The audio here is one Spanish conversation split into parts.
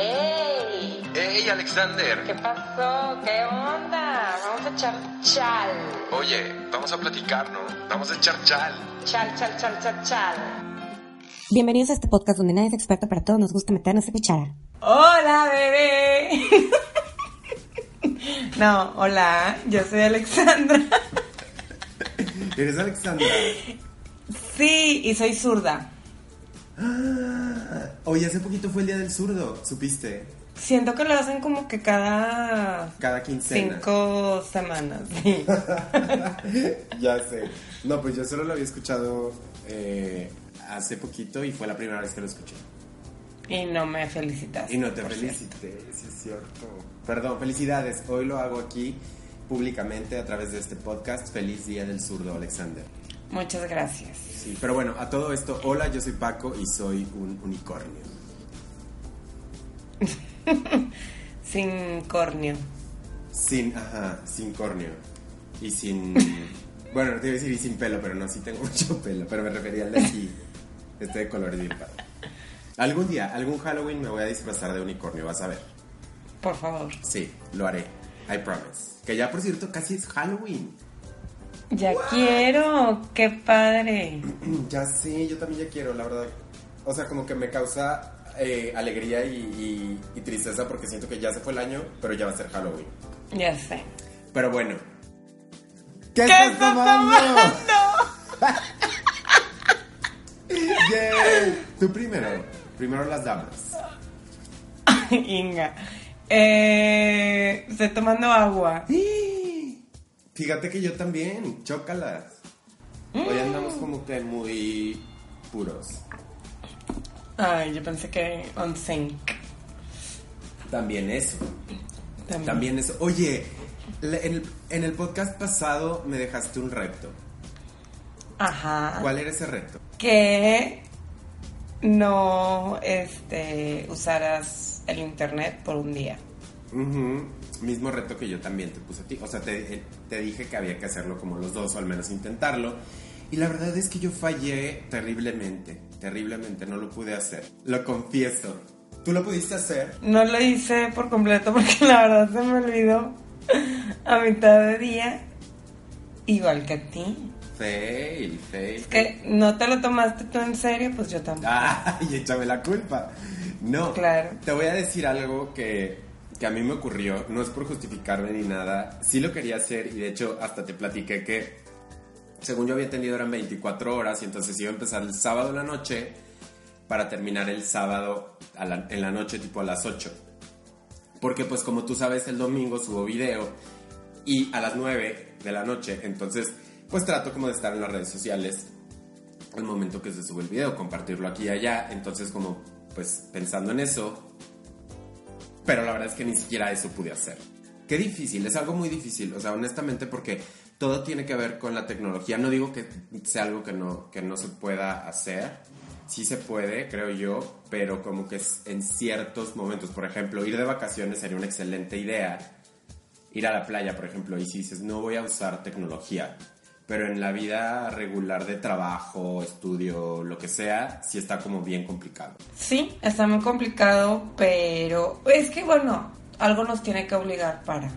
¡Ey! ¡Ey, Alexander! ¿Qué pasó? ¿Qué onda? Vamos a echar chal. Oye, vamos a platicar, ¿no? Vamos a echar chal. Chal, chal, chal, chal, chal. Bienvenidos a este podcast donde nadie es experto, pero a todos nos gusta meternos en cuchara. ¡Hola, bebé! no, hola, yo soy Alexandra. ¿Eres Alexandra? Sí, y soy zurda. Oye, hace poquito fue el día del zurdo, ¿supiste? Siento que lo hacen como que cada Cada quincena. cinco semanas. sí. ya sé. No, pues yo solo lo había escuchado eh, hace poquito y fue la primera vez que lo escuché. Y no me felicitas. Y no te felicité, sí es cierto. Perdón, felicidades. Hoy lo hago aquí públicamente a través de este podcast. Feliz día del zurdo, Alexander. Muchas gracias. Sí, pero bueno, a todo esto, hola, yo soy Paco y soy un unicornio. Sin corneo. Sin, ajá, sin corneo. Y sin. bueno, no te iba a decir y sin pelo, pero no, sí tengo mucho pelo. Pero me refería al de aquí. Este de colores bien padre. Algún día, algún Halloween me voy a disfrazar de unicornio, vas a ver. Por favor. Sí, lo haré. I promise. Que ya, por cierto, casi es Halloween. Ya quiero. Qué padre. ya sí, yo también ya quiero, la verdad. O sea, como que me causa eh, alegría y, y- y tristeza porque siento que ya se fue el año, pero ya va a ser Halloween. Ya sé. Pero bueno. ¿Qué, estás tomando? Yay. Tú primero. Primero las damas. Inga. Eh, estoy tomando agua. Fíjate que yo también. Chócalas. Hoy andamos como que muy puros. Ay, yo pensé que on sync. También eso. También. También eso. Oye, en el, en el podcast pasado me dejaste un reto. Ajá. ¿Cuál era ese reto? Que no este, usaras el internet por un día. Ujú, Mismo reto que yo también te puse a ti. O sea, te, eh, te dije que había que hacerlo como los dos, o al menos intentarlo. Y la verdad es que yo fallé terriblemente. Terriblemente, no lo pude hacer. Lo confieso. ¿Tú lo pudiste hacer? No lo hice por completo porque la verdad se me olvidó a mitad de día. Igual que a ti. Fail, fail. Es que no te lo tomaste tú en serio, pues yo tampoco. Ay, échame la culpa. No, Claro. Te voy a decir algo que, que a mí me ocurrió. No es por justificarme ni nada. Sí lo quería hacer y de hecho hasta te platiqué que, según yo había entendido, eran 24 horas y entonces iba a empezar el sábado en la noche para terminar el sábado en la noche, tipo a las 8. Porque pues como tú sabes, el domingo subo video y a las 9 de la noche, entonces pues trato como de estar en las redes sociales al momento que se sube el video, compartirlo aquí y allá, entonces como pues pensando en eso, pero la verdad es que ni siquiera eso pude hacer. Qué difícil, es algo muy difícil, o sea, honestamente porque todo tiene que ver con la tecnología, no digo que sea algo que no, que no se pueda hacer, sí se puede, creo yo, pero como que es en ciertos momentos, por ejemplo, ir de vacaciones sería una excelente idea, ir a la playa, por ejemplo, y si dices, no voy a usar tecnología, pero en la vida regular de trabajo, estudio, lo que sea, sí está como bien complicado. Sí, está muy complicado, pero es que bueno, algo nos tiene que obligar para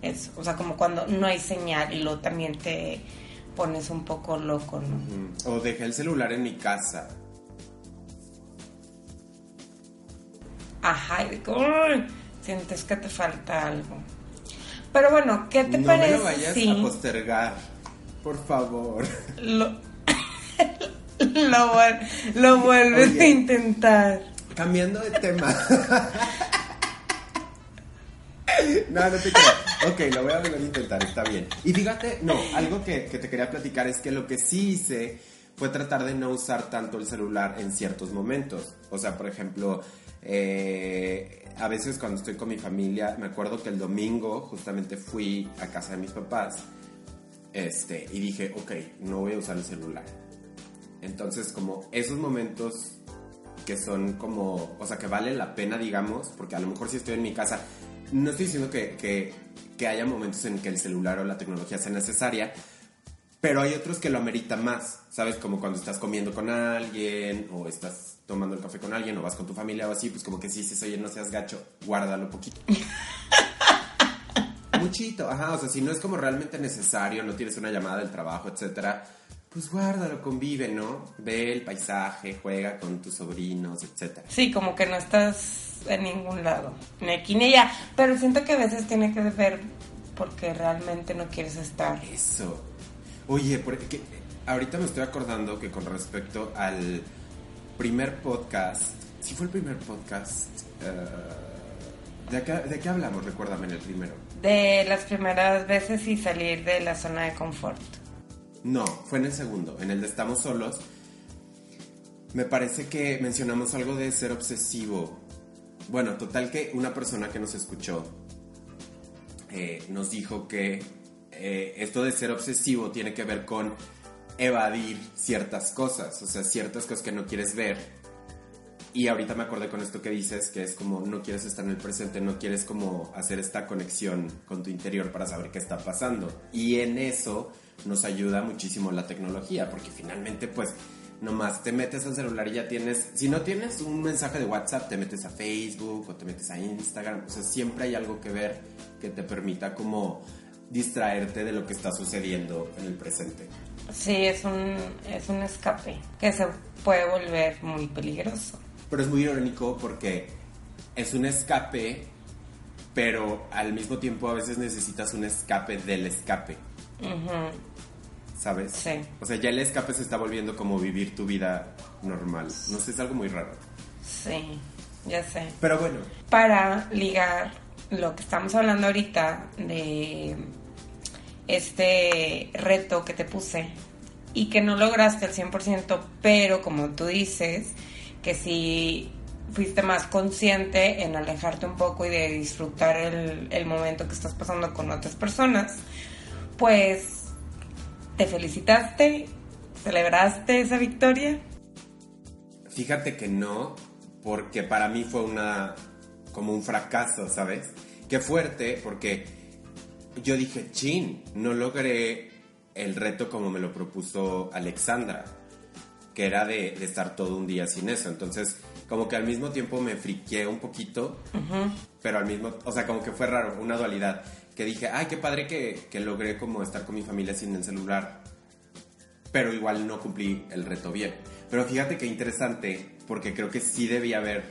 eso. O sea, como cuando no hay señal y luego también te pones un poco loco, ¿no? O dejé el celular en mi casa. Ajá, y "Uy", sientes que te falta algo. Pero bueno, ¿qué te no parece me lo vayas a postergar, por favor. lo, lo, vuel- lo vuelves Oye. a intentar? Cambiando de tema. No, no te creo. Ok, lo voy a volver a intentar, está bien. Y fíjate, no, algo que, que te quería platicar es que lo que sí hice fue tratar de no usar tanto el celular en ciertos momentos. O sea, por ejemplo, eh, a veces cuando estoy con mi familia, me acuerdo que el domingo justamente fui a casa de mis papás este, y dije, ok, no voy a usar el celular. Entonces, como esos momentos que son como, o sea, que vale la pena, digamos, porque a lo mejor si estoy en mi casa, no estoy diciendo que, que, que haya momentos en que el celular o la tecnología sea necesaria, Pero hay otros que lo ameritan más, ¿sabes? Como cuando estás comiendo con alguien o estás tomando el café con alguien o vas con tu familia o así, pues como que si dices, oye, no seas gacho, guárdalo poquito. Muchito, ajá, o sea, si no es como realmente necesario, no tienes una llamada del trabajo, etcétera, pues guárdalo, convive, ¿no? Ve el paisaje, juega con tus sobrinos, etcétera. Sí, como que no estás en ningún lado, ni aquí ni allá. Pero siento que a veces tiene que ver porque realmente no quieres estar. Eso. Oye, porque ahorita me estoy acordando que con respecto al primer podcast, si fue el primer podcast, eh, ¿de, qué, ¿de qué hablamos? Recuérdame en el primero. De las primeras veces y salir de la zona de confort. No, fue en el segundo, en el de Estamos Solos. Me parece que mencionamos algo de ser obsesivo. Bueno, total que una persona que nos escuchó eh, nos dijo que eh, esto de ser obsesivo tiene que ver con evadir ciertas cosas, o sea, ciertas cosas que no quieres ver. Y ahorita me acordé con esto que dices, que es como no quieres estar en el presente, no quieres como hacer esta conexión con tu interior para saber qué está pasando. Y en eso nos ayuda muchísimo la tecnología, porque finalmente pues nomás te metes al celular y ya tienes, si no tienes un mensaje de WhatsApp, te metes a Facebook o te metes a Instagram, o sea, siempre hay algo que ver que te permita como distraerte de lo que está sucediendo en el presente. Sí, es un, es un escape que se puede volver muy peligroso. Pero es muy irónico porque es un escape, pero al mismo tiempo a veces necesitas un escape del escape. ¿Sabes? Sí. O sea, ya el escape se está volviendo como vivir tu vida normal. No sé, es algo muy raro. Sí, ya sé. Pero bueno. Para ligar lo que estamos hablando ahorita de este reto que te puse y que no lograste al 100%, pero como tú dices, que si fuiste más consciente en alejarte un poco y de disfrutar el, momento que estás pasando con otras personas, pues te felicitaste, celebraste esa victoria. Fíjate que no, porque para mí fue una como un fracaso, ¿sabes? Qué fuerte, porque yo dije, chin, no logré el reto como me lo propuso Alexandra, que era de, de estar todo un día sin eso. Entonces, como que al mismo tiempo me friqué un poquito, pero al mismo, o sea, como que fue raro, una dualidad, que dije, ay, qué padre que, que logré como estar con mi familia sin el celular, pero igual no cumplí el reto bien. Pero fíjate qué interesante, porque creo que sí debía haber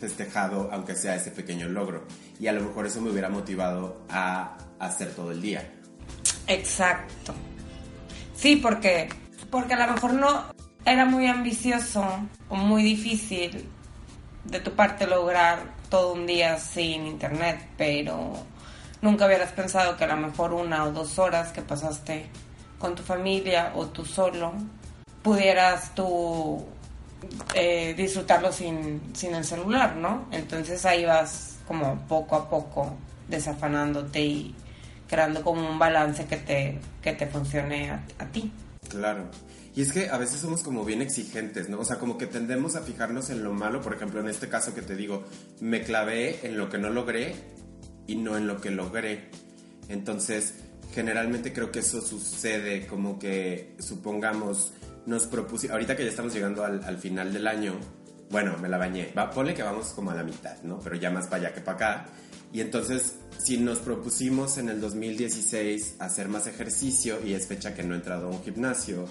festejado, aunque sea ese pequeño logro. Y a lo mejor eso me hubiera motivado a hacer todo el día. Exacto. Sí, porque, porque a lo mejor no era muy ambicioso o muy difícil de tu parte lograr todo un día sin internet, pero nunca hubieras pensado que a lo mejor una o dos horas que pasaste con tu familia o tú solo pudieras tú eh, disfrutarlo sin, sin el celular, ¿no? Entonces ahí vas como poco a poco desafanándote y creando como un balance que te, que te funcione a, a ti. Claro. Y es que a veces somos como bien exigentes, ¿no? O sea, como que tendemos a fijarnos en lo malo. Por ejemplo, en este caso que te digo, me clavé en lo que no logré y no en lo que logré. Entonces, generalmente creo que eso sucede como que, supongamos, nos propusimos, ahorita que ya estamos llegando al, al, final del año, bueno, me la bañé, va, ponle que vamos como a la mitad, ¿no? Pero ya más para allá que para acá. Y entonces, si nos propusimos en el 2016 hacer más ejercicio y es fecha que no he entrado a un gimnasio,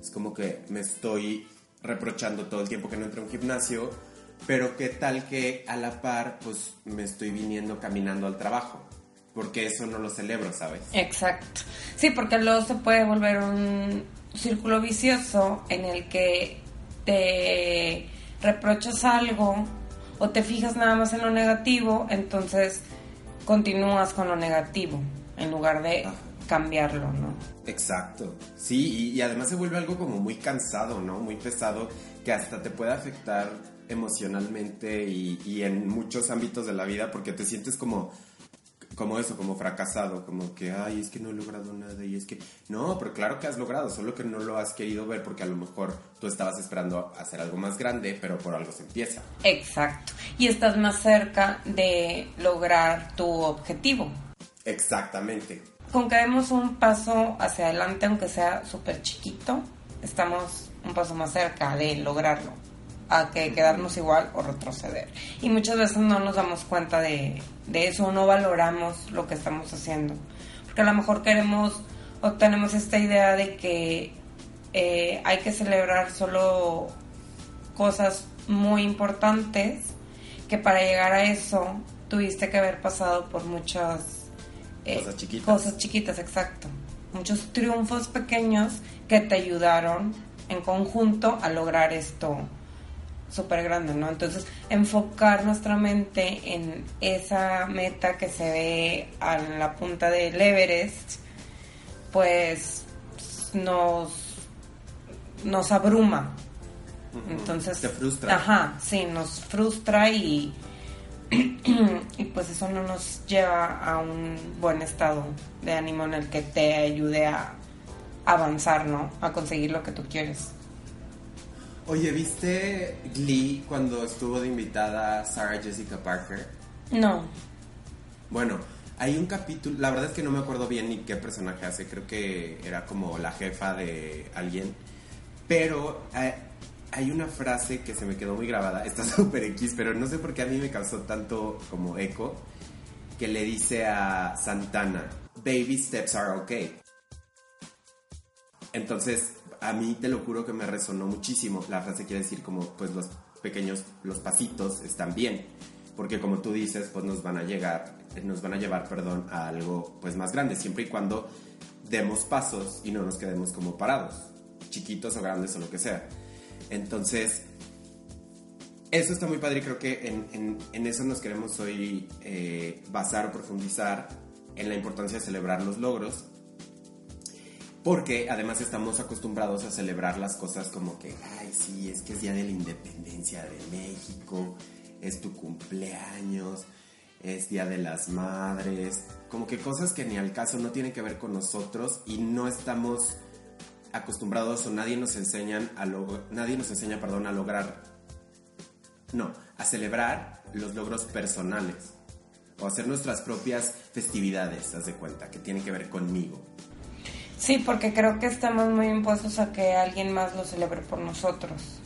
es como que me estoy reprochando todo el tiempo que no entro a un gimnasio, pero qué tal que a la par, pues me estoy viniendo caminando al trabajo. Porque eso no lo celebro, ¿sabes? Exacto. Sí, porque luego se puede volver un círculo vicioso en el que te reprochas algo o te fijas nada más en lo negativo, entonces continúas con lo negativo en lugar de cambiarlo, ¿no? Exacto. Sí, y, y, además se vuelve algo como muy cansado, ¿no? Muy pesado, que hasta te puede afectar emocionalmente y, y en muchos ámbitos de la vida porque te sientes como como eso, como fracasado, como que, ay, es que no he logrado nada y es que, no, pero claro que has logrado, solo que no lo has querido ver porque a lo mejor tú estabas esperando hacer algo más grande, pero por algo se empieza. Exacto. Y estás más cerca de lograr tu objetivo. Exactamente. con que demos un paso hacia adelante, aunque sea súper chiquito, estamos un paso más cerca de lograrlo, a que quedarnos igual o retroceder. Y muchas veces no nos damos cuenta de, de eso, no valoramos lo que estamos haciendo. Porque a lo mejor queremos o tenemos esta idea de que eh, hay que celebrar solo cosas muy importantes, que para llegar a eso tuviste que haber pasado por muchas eh, Cosas chiquitas. Cosas chiquitas, exacto. Muchos triunfos pequeños que te ayudaron en conjunto a lograr esto súper grande, ¿no? Entonces, enfocar nuestra mente en esa meta que se ve a la punta del Everest, pues nos, nos abruma. Entonces, Te frustra. Ajá, sí, nos frustra y, y pues eso no nos lleva a un buen estado de ánimo en el que te ayude a avanzar, ¿no? A conseguir lo que tú quieres. Oye, ¿viste Glee cuando estuvo de invitada Sarah Jessica Parker? No, Bueno, hay un capítulo, la verdad es que no me acuerdo bien ni qué personaje hace, creo que era como la jefa de alguien, pero eh, hay una frase que se me quedó muy grabada, está súper X, pero no sé por qué a mí me causó tanto como eco, que le dice a Santana, baby steps are okay. Entonces, a mí te lo juro que me resonó muchísimo. La frase quiere decir como, pues los pequeños, los pasitos están bien. Porque como tú dices, pues nos van a llegar, nos van a llevar, perdón, a algo pues más grande, siempre y cuando demos pasos y no nos quedemos como parados, chiquitos o grandes o lo que sea. Entonces, eso está muy padre y creo que en, eso nos queremos hoy eh, basar o profundizar en la importancia de celebrar los logros porque además estamos acostumbrados a celebrar las cosas como que, ay, sí, es que es Día de la Independencia de México, es tu cumpleaños, es Día de las Madres, como que cosas que ni al caso no tienen que ver con nosotros y no estamos acostumbrados o nadie nos enseñan a nadie nos enseña, perdón, a lograr no, a celebrar los logros personales o hacer nuestras propias festividades, haz de cuenta, que tienen que ver conmigo. Sí, porque creo que estamos muy impuestos a que alguien más lo celebre por nosotros.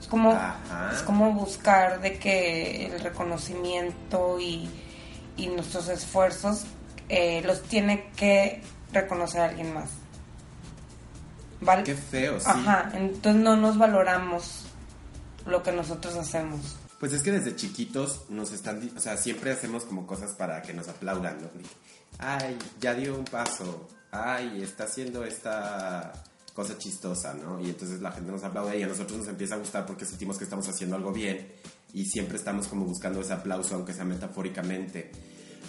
Es como, Ajá. es como buscar de que el reconocimiento y, y nuestros esfuerzos eh, los tiene que reconocer alguien más. ¿Vale? Qué feo, sí. Ajá, entonces no nos valoramos lo que nosotros hacemos. Pues es que desde chiquitos nos están, o sea, siempre hacemos como cosas para que nos aplaudan, ¿no? Ay, ya dio un paso. Ay, está haciendo esta cosa chistosa, ¿no? Y entonces la gente nos aplaude y a nosotros nos empieza a gustar porque sentimos que estamos haciendo algo bien y siempre estamos como buscando ese aplauso, aunque sea metafóricamente.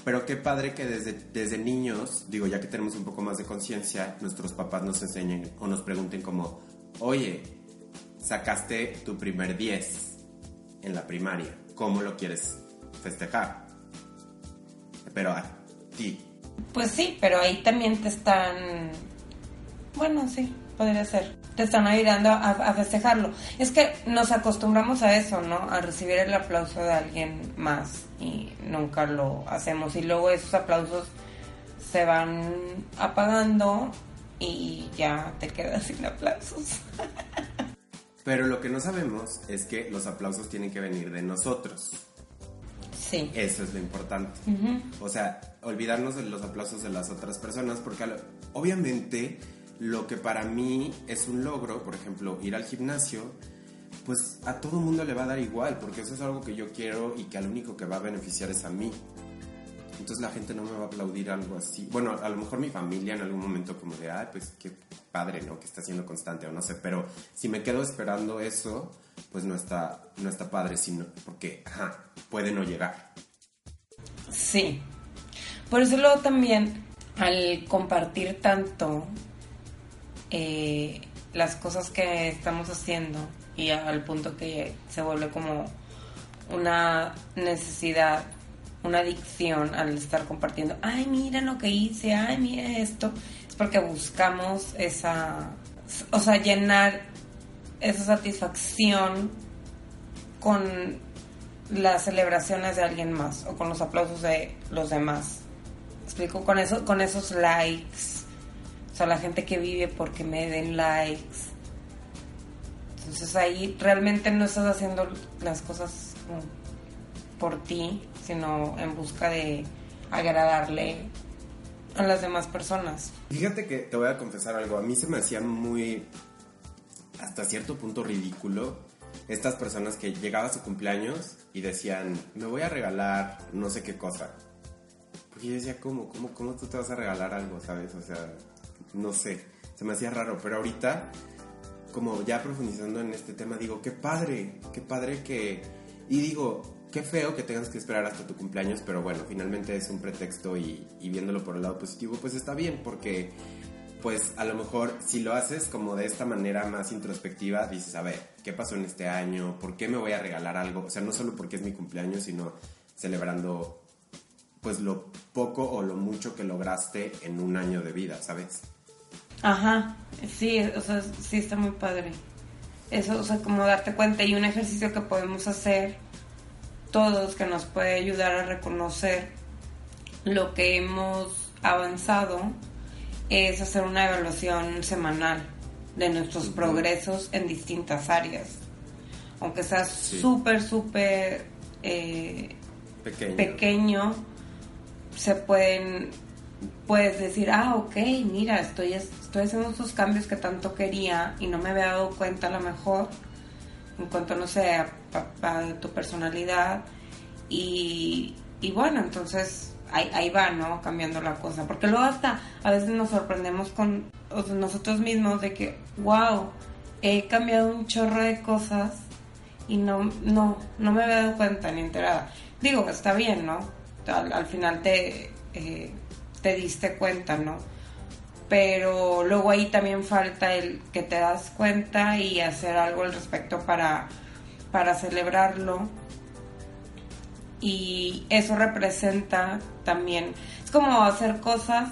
Pero qué padre que desde, desde niños, digo, ya que tenemos un poco más de conciencia, nuestros papás nos enseñen o nos pregunten como, oye, sacaste tu primer 10 en la primaria, ¿cómo lo quieres festejar? Pero a ti, Pues sí, pero ahí también te están... Bueno, sí, podría ser. Te están ayudando a, a festejarlo. Es que nos acostumbramos a eso, ¿no? A recibir el aplauso de alguien más y nunca lo hacemos. Y luego esos aplausos se van apagando y ya te quedas sin aplausos. pero lo que no sabemos es que los aplausos tienen que venir de nosotros. Sí. Eso es lo importante. O sea, olvidarnos de los aplausos de las otras personas, porque obviamente lo que para mí es un logro, por ejemplo, ir al gimnasio, pues a todo mundo le va a dar igual, porque eso es algo que yo quiero y que al único que va a beneficiar es a mí. Entonces la gente no me va a aplaudir algo así. Bueno, a lo mejor mi familia en algún momento como de, ay, pues qué padre, ¿no? Que está siendo constante o no sé, pero si me quedo esperando eso, pues no está, no está padre, sino porque, ajá, puede no llegar. Sí. Por eso luego también al compartir tanto eh, las cosas que estamos haciendo y al punto que se vuelve como una necesidad, una adicción al estar compartiendo, ay, mira lo que hice, ay, mira esto, es porque buscamos esa, o sea, llenar esa satisfacción con las celebraciones de alguien más o con los aplausos de los demás. explico con eso, con esos likes. O sea, la gente que vive porque me den likes. Entonces ahí realmente no estás haciendo las cosas por ti, sino en busca de agradarle a las demás personas. Fíjate que te voy a confesar algo. A mí se me hacía muy, hasta cierto punto ridículo, estas personas que llegaba a su cumpleaños y decían, me voy a regalar no sé qué cosa. Porque yo decía, ¿cómo, cómo, cómo tú te vas a regalar algo, sabes? O sea, no sé, se me hacía raro, pero ahorita, como ya profundizando en este tema, digo, qué padre, qué padre que... Y digo, qué feo que tengas que esperar hasta tu cumpleaños, pero bueno, finalmente es un pretexto y, viéndolo por el lado positivo, pues está bien, porque pues a lo mejor si lo haces como de esta manera más introspectiva, dices, a ver, ¿qué pasó en este año? ¿Por qué me voy a regalar algo? O sea, no solo porque es mi cumpleaños, sino celebrando pues lo poco o lo mucho que lograste en un año de vida, ¿sabes? Ajá, sí, o sea, sí está muy padre. Eso, o sea, como darte cuenta y un ejercicio que podemos hacer todos que nos puede ayudar a reconocer lo que hemos avanzado es hacer una evaluación semanal de nuestros progresos en distintas áreas. Aunque sea Sí. súper, súper eh, Pequeño. pequeño, se pueden, puedes decir, ah, ok, mira, estoy, estoy haciendo estos cambios que tanto quería y no me había dado cuenta a lo mejor en cuanto, no sé, a, tu personalidad. Y, y bueno, entonces ahí, ahí va, ¿no? Cambiando la cosa. Porque luego hasta a veces nos sorprendemos con nosotros mismos de que, wow, he cambiado un chorro de cosas y no, no, no me había dado cuenta ni enterada. Digo, está bien, ¿no? Al, al final te, eh, te diste cuenta, ¿no? Pero luego ahí también falta el que te das cuenta y hacer algo al respecto para, para celebrarlo. Y eso representa también, es como hacer cosas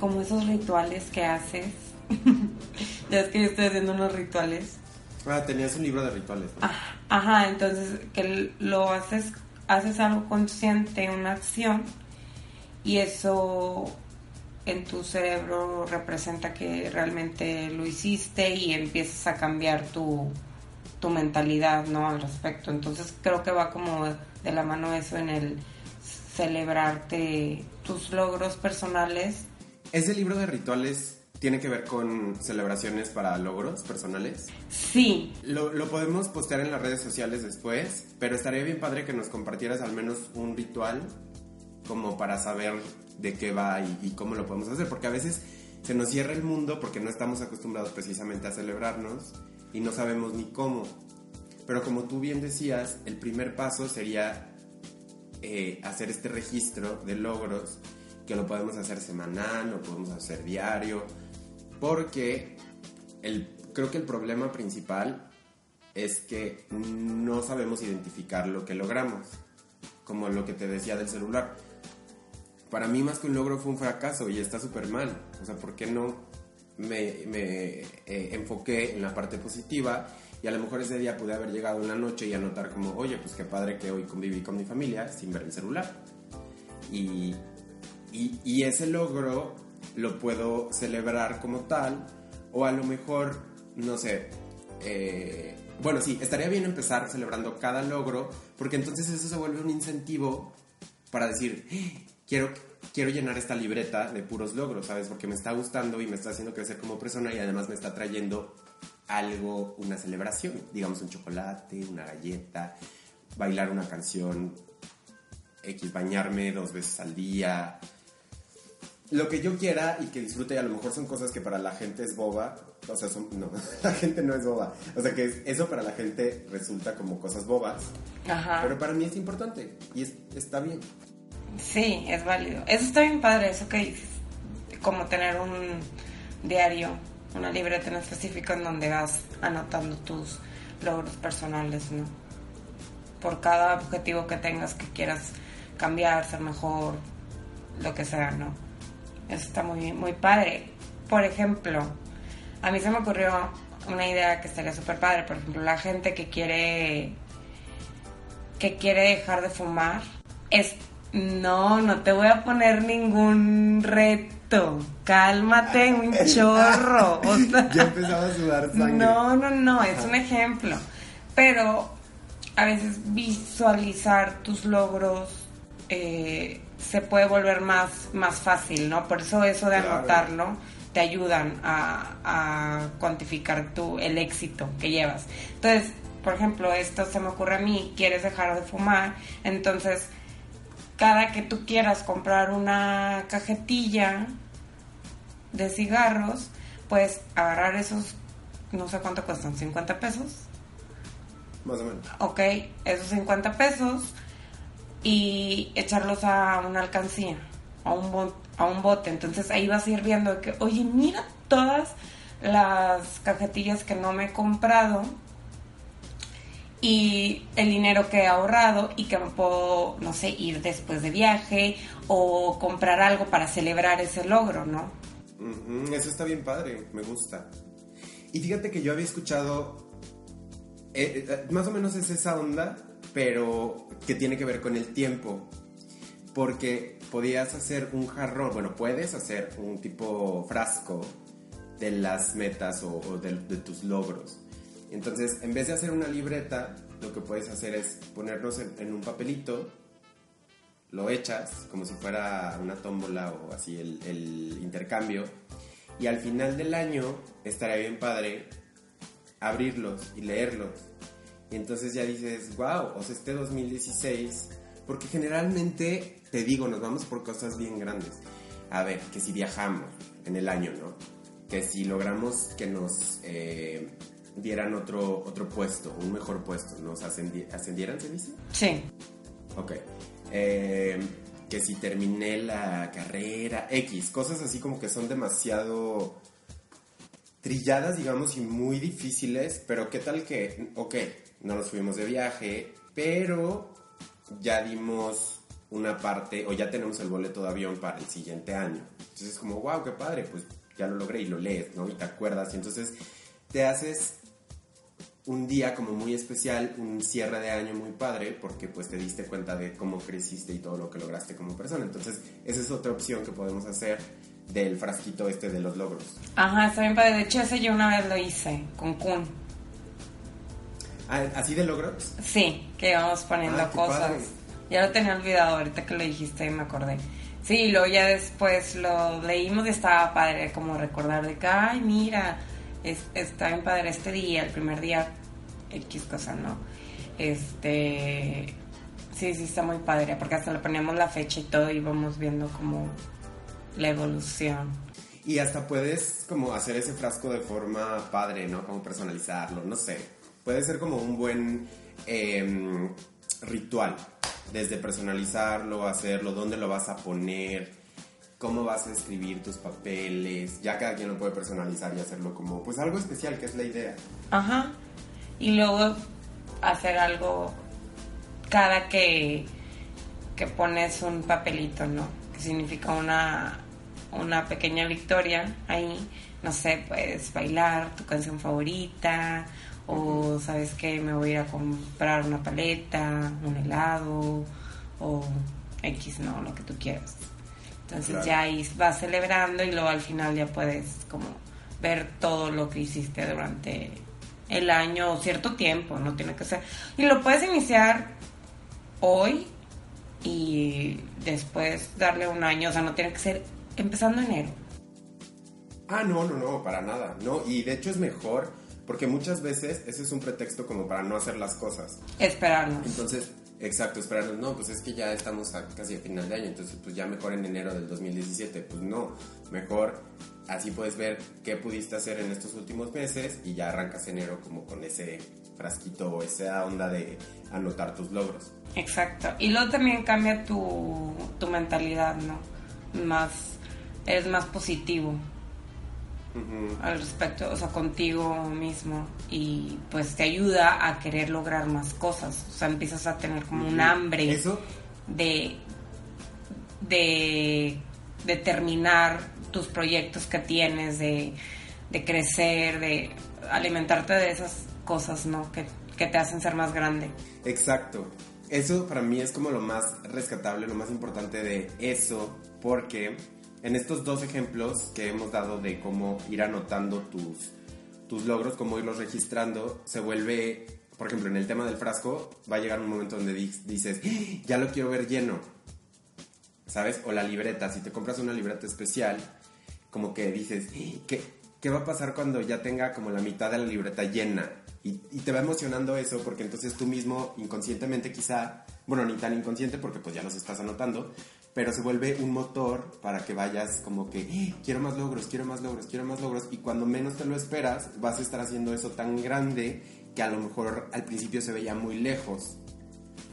como esos rituales que haces. ya es que yo estoy haciendo unos rituales. Ah, tenías un libro de rituales. ¿no? Ajá, ajá, entonces que lo haces, haces algo consciente, una acción, y eso en tu cerebro representa que realmente lo hiciste y empiezas a cambiar tu, tu mentalidad, ¿no? Al respecto. Entonces creo que va como de la mano eso en el celebrarte tus logros personales. ¿Ese libro de rituales tiene que ver con celebraciones para logros personales? Sí, Lo, lo podemos postear en las redes sociales después, pero estaría bien padre que nos compartieras al menos un ritual como para saber de qué va y, y cómo lo podemos hacer, porque a veces se nos cierra el mundo porque no estamos acostumbrados precisamente a celebrarnos y no sabemos ni cómo. Pero como tú bien decías, el primer paso sería eh, hacer este registro de logros que lo podemos hacer semanal, lo podemos hacer diario, porque el, creo que el problema principal es que no sabemos identificar lo que logramos, como lo que te decía del celular. Para mí más que un logro fue un fracaso y está súper mal. O sea, ¿por qué no me, me, eh, enfoqué en la parte positiva? Y a lo mejor ese día pude haber llegado en la noche y anotar como, oye, pues qué padre que hoy conviví con mi familia sin ver el celular. Y, y, y ese logro lo puedo celebrar como tal, o a lo mejor, no sé, eh, bueno, sí, estaría bien empezar celebrando cada logro, porque entonces eso se vuelve un incentivo para decir, "Eh, quiero, quiero llenar esta libreta de puros logros, ¿sabes? Porque me está gustando y me está haciendo crecer como persona y además me está trayendo algo, una celebración, digamos un chocolate, una galleta, bailar una canción, X, bañarme dos veces al día, lo que yo quiera y que disfrute, y a lo mejor son cosas que para la gente es boba, o sea, son, no, la gente no es boba, o sea que eso para la gente resulta como cosas bobas, ajá. pero para mí es importante y es- está bien. Sí, es válido. Eso está bien padre, eso que dices. Como tener un diario, una libreta en específico en donde vas anotando tus logros personales, ¿no? Por cada objetivo que tengas que quieras cambiar, ser mejor, lo que sea, ¿no? Eso está muy, muy padre. Por ejemplo, a mí se me ocurrió una idea que estaría súper padre. Por ejemplo, la gente que quiere que quiere dejar de fumar es No, no te voy a poner ningún reto. Cálmate un chorro. O sea, Ya empezaba a sudar sangre. no, no, no, es un ejemplo. Pero a veces visualizar tus logros eh, se puede volver más, más fácil, ¿no? Por eso eso de Claro. anotarlo te ayudan a, a cuantificar tu, el éxito que llevas. Entonces, por ejemplo, esto se me ocurre a mí, quieres dejar de fumar, entonces cada que tú quieras comprar una cajetilla de cigarros, pues agarrar esos, no sé cuánto cuestan, 50 pesos, Más o menos. ok, esos 50 pesos y echarlos a una alcancía, a un, bo- a un bote. Entonces ahí vas a ir viendo que, oye, mira todas las cajetillas que no me he comprado y el dinero que he ahorrado y que me puedo, no sé, ir después de viaje o comprar algo para celebrar ese logro, ¿no? Eso está bien padre, me gusta. Y fíjate que yo había escuchado, eh, eh, más o menos es esa onda, pero que tiene que ver con el tiempo. Porque podías hacer un jarrón, bueno, puedes hacer un tipo frasco de las metas o, o de, de tus logros. Entonces, en vez de hacer una libreta, lo que puedes hacer es ponernos en, en un papelito, lo echas como si fuera una tómbola o así el, el intercambio, y al final del año estaría bien padre abrirlos y leerlos. Y entonces ya dices, wow, o sea, este 2016, porque generalmente, te digo, nos vamos por cosas bien grandes. A ver, que si viajamos en el año, ¿no? Que si logramos que nos eh, dieran otro, otro puesto, un mejor puesto, nos ascendi- ascendieran, se dice. Sí. Ok. Eh, que si terminé la carrera, X, cosas así como que son demasiado trilladas, digamos, y muy difíciles, pero qué tal que, ok, no nos fuimos de viaje, pero ya dimos una parte, o ya tenemos el boleto de avión para el siguiente año. Entonces es como, wow, qué padre, pues ya lo logré y lo lees, ¿no? Y te acuerdas, y entonces te haces un día como muy especial, un cierre de año muy padre, porque pues te diste cuenta de cómo creciste y todo lo que lograste como persona. Entonces, esa es otra opción que podemos hacer del frasquito este de los logros. Ajá, está bien padre. De hecho, ese yo una vez lo hice con Kun. Ah, ¿Así de logros? Sí, que íbamos poniendo Ah, cosas. padre. Ya lo tenía olvidado, ahorita que lo dijiste me acordé. Sí, y luego ya después lo leímos y estaba padre como recordar de que, ay, mira, es, está bien padre este día, el primer día, X cosa, ¿no? Este, sí, sí, está muy padre, porque hasta le poníamos la fecha y todo y íbamos viendo como la evolución. Y hasta puedes como hacer ese frasco de forma padre, ¿no? Como personalizarlo, no sé. Puede ser como un buen em, ritual, desde personalizarlo, hacerlo, dónde lo vas a poner, cómo vas a escribir tus papeles. Ya cada quien lo puede personalizar y hacerlo como, pues algo especial, que es la idea. Ajá. Y luego hacer algo cada que, que pones un papelito, ¿no? Que significa una, una pequeña victoria ahí. No sé, puedes bailar tu canción favorita o sabes que me voy a ir a comprar una paleta, un helado o X, ¿no? Lo que tú quieras. Entonces Claro. ya ahí vas celebrando y luego al final ya puedes como ver todo lo que hiciste durante el año o cierto tiempo, no tiene que ser. Y lo puedes iniciar hoy y después darle un año, o sea, no tiene que ser empezando enero. Ah, no, no, no, para nada. No, y de hecho es mejor porque muchas veces ese es un pretexto como para no hacer las cosas. Esperarnos. Entonces, exacto, esperarnos, no, pues es que ya estamos a casi a final de año, entonces pues ya mejor en enero del 2017, pues no, mejor así puedes ver qué pudiste hacer en estos últimos meses y ya arrancas enero como con ese frasquito o esa onda de anotar tus logros. Exacto. Y luego también cambia tu, tu mentalidad, ¿no? Más, eres más positivo Al respecto, o sea, contigo mismo y pues te ayuda a querer lograr más cosas. O sea, empiezas a tener como un hambre Eso, de, de, de terminar tus proyectos que tienes, de, de crecer, de alimentarte de esas cosas, ¿no? Que, que te hacen ser más grande. exacto. eso para mí es como lo más rescatable, lo más importante de eso, porque en estos dos ejemplos que hemos dado de cómo ir anotando tus, tus logros, cómo irlos registrando, se vuelve, por ejemplo, en el tema del frasco, va a llegar un momento donde dices, ¡Ah! ya lo quiero ver lleno, ¿sabes? O la libreta, si te compras una libreta especial, como que dices, ¡Ah! ¿qué, ¿qué va a pasar cuando ya tenga como la mitad de la libreta llena? Y, y, te va emocionando eso porque entonces tú mismo inconscientemente quizá, bueno, ni tan inconsciente porque pues ya los estás anotando, pero se vuelve un motor para que vayas como que ¡Ah! quiero más logros, quiero más logros, quiero más logros y cuando menos te lo esperas vas a estar haciendo eso tan grande que a lo mejor al principio se veía muy lejos.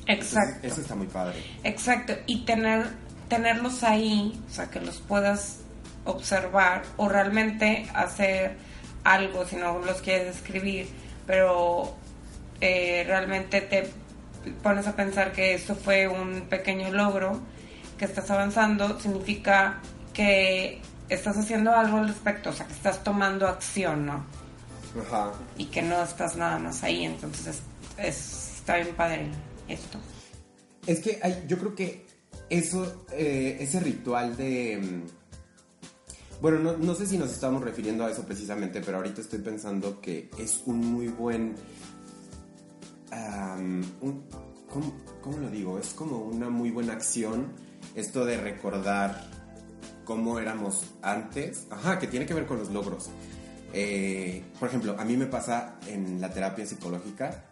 Exacto. eso está muy padre. Exacto, y tener tenerlos ahí, o sea, que los puedas observar o realmente hacer algo si no los quieres escribir pero eh, realmente te pones a pensar que esto fue un pequeño logro, que estás avanzando, significa que estás haciendo algo al respecto, o sea, que estás tomando acción, ¿no? Ajá. Y que no estás nada más ahí, entonces está bien padre esto. Es que hay, yo creo que eso, eh, ese ritual de... Mm, bueno, no, no, sé si nos estamos refiriendo a eso precisamente, pero ahorita estoy pensando que es un muy buen... ¿cómo, lo digo? Es como una muy buena acción esto de recordar cómo éramos antes. Ajá, que tiene que ver con los logros. Eh, por ejemplo, a mí me pasa en la terapia psicológica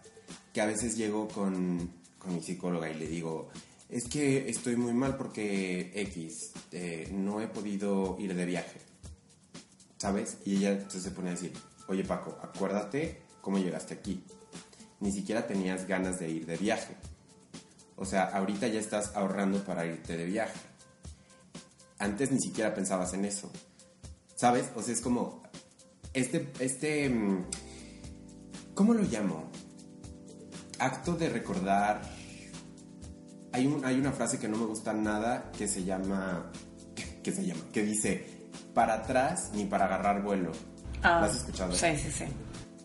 que a veces llego con, con mi psicóloga y le digo, es que estoy muy mal porque X, eh, no he podido ir de viaje, ¿sabes? Y ella entonces se pone a decir, oye Paco, acuérdate cómo llegaste aquí. Ni siquiera tenías ganas de ir de viaje. O sea, ahorita ya estás ahorrando para irte de viaje. Antes ni siquiera pensabas en eso. ¿Sabes? O sea, es como, este, este, mm, ¿cómo lo llamo? Acto de recordar hay, un, hay una frase que no me gusta nada que se llama, que se llama, que dice, para atrás ni para agarrar vuelo. Ah, ¿Lo has escuchado? Sí, sí, sí.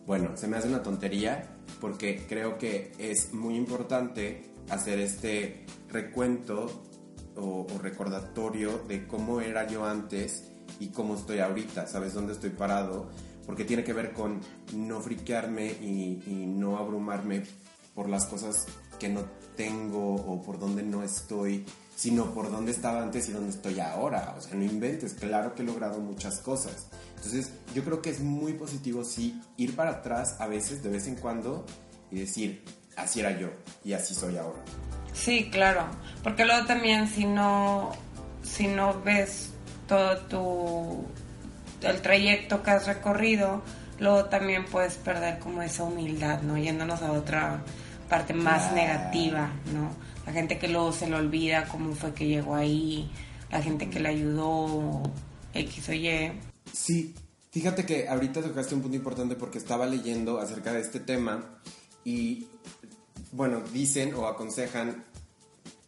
Bueno, se me hace una tontería porque creo que es muy importante hacer este recuento o, recordatorio de cómo era yo antes y cómo estoy ahorita, ¿sabes dónde estoy parado? Porque tiene que ver con no friquearme y, y no abrumarme por las cosas que no tengo o por dónde no estoy, sino por dónde estaba antes y dónde estoy ahora. O sea, no inventes, claro que he logrado muchas cosas. Entonces, yo creo que es muy positivo, sí, ir para atrás a veces, de vez en cuando, y decir, así era yo y así soy ahora. Sí, claro, porque luego también si no, si no ves todo tu, el trayecto que has recorrido, luego también puedes perder como esa humildad, ¿no? Yéndonos a otra parte más negativa, ¿no? La gente que luego se le olvida cómo fue que llegó ahí, la gente que le ayudó, X o Y. Sí, fíjate que ahorita tocaste un punto importante porque estaba leyendo acerca de este tema y, bueno, dicen o aconsejan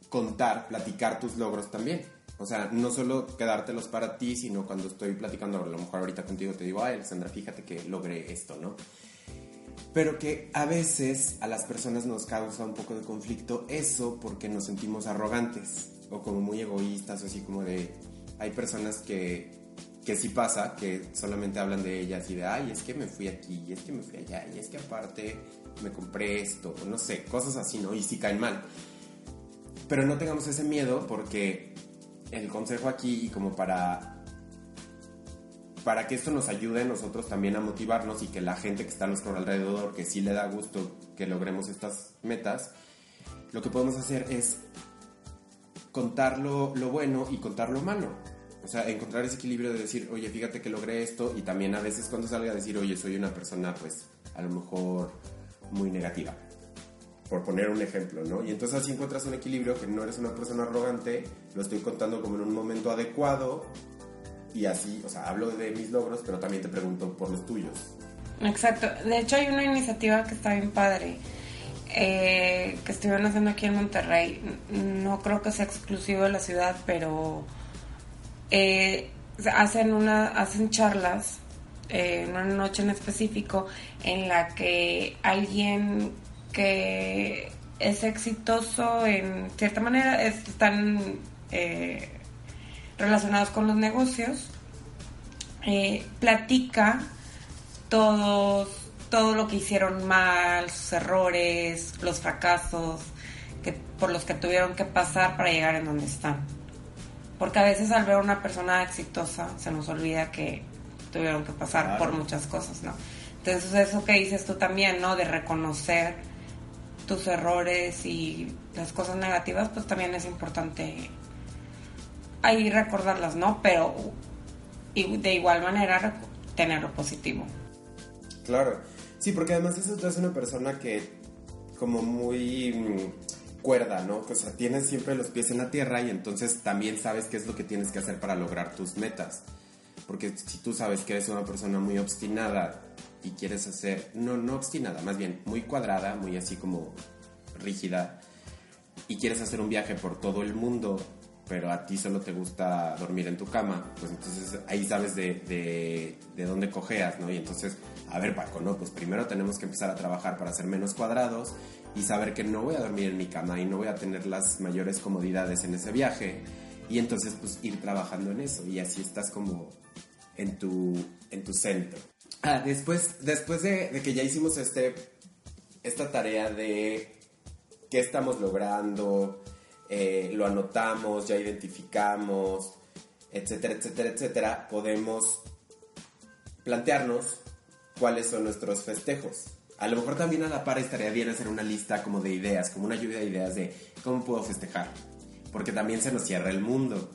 contar, platicar tus logros también. O sea, no solo quedártelos para ti, sino cuando estoy platicando, a lo mejor ahorita contigo te digo, ay, Alexandra, fíjate que logré esto, ¿no? pero que a veces a las personas nos causa un poco de conflicto eso porque nos sentimos arrogantes o como muy egoístas o así como de hay personas que que sí pasa que solamente hablan de ellas y de ay es que me fui aquí y es que me fui allá y es que aparte me compré esto no sé cosas así no y sí caen mal pero no tengamos ese miedo porque el consejo aquí y como para para que esto nos ayude a nosotros también a motivarnos y que la gente que está a nuestro alrededor, que sí le da gusto que logremos estas metas, lo que podemos hacer es contar lo, bueno y contar lo malo. O sea, encontrar ese equilibrio de decir, oye, fíjate que logré esto y también a veces cuando salga a decir, oye, soy una persona pues a lo mejor muy negativa. Por poner un ejemplo, ¿no? Y entonces así encuentras un equilibrio que no eres una persona arrogante, lo estoy contando como en un momento adecuado y así, o sea, hablo de mis logros, pero también te pregunto por los tuyos. Exacto. De hecho, hay una iniciativa que está bien padre. Eh, que estuvieron haciendo aquí en Monterrey. No creo que sea exclusivo de la ciudad, pero eh, hacen una hacen charlas eh, una noche en específico en la que alguien que es exitoso en cierta manera, están eh, relacionados con los negocios, eh, platica todos, todo lo que hicieron mal, sus errores, los fracasos que, por los que tuvieron que pasar para llegar en donde están. Porque a veces al ver a una persona exitosa se nos olvida que tuvieron que pasar por muchas cosas, ¿no? Entonces eso que dices tú también, ¿no? De reconocer tus errores y las cosas negativas, pues también es importante ahí recordarlas, ¿no? Pero de igual manera tener lo positivo. Claro, sí, porque además eso te hace una persona que como muy mm, cuerda, ¿no? O sea, tienes siempre los pies en la tierra y entonces también sabes qué es lo que tienes que hacer para lograr tus metas. Porque si tú sabes que eres una persona muy obstinada y quieres hacer, no, no obstinada, más bien muy cuadrada, muy así como rígida, y quieres hacer un viaje por todo el mundo, pero a ti solo te gusta dormir en tu cama, pues entonces ahí sabes de, de, de dónde cojeas, ¿no? Y entonces, a ver Paco, ¿no? Pues primero tenemos que empezar a trabajar para ser menos cuadrados y saber que no voy a dormir en mi cama y no voy a tener las mayores comodidades en ese viaje. Y entonces, pues ir trabajando en eso y así estás como en tu, en tu centro. Ah, después, después de, que ya hicimos este, esta tarea de qué estamos logrando, eh, lo anotamos, ya identificamos, etcétera, etcétera, etcétera, podemos plantearnos cuáles son nuestros festejos. A lo mejor también a la par estaría bien hacer una lista como de ideas, como una lluvia de ideas de cómo puedo festejar. Porque también se nos cierra el mundo.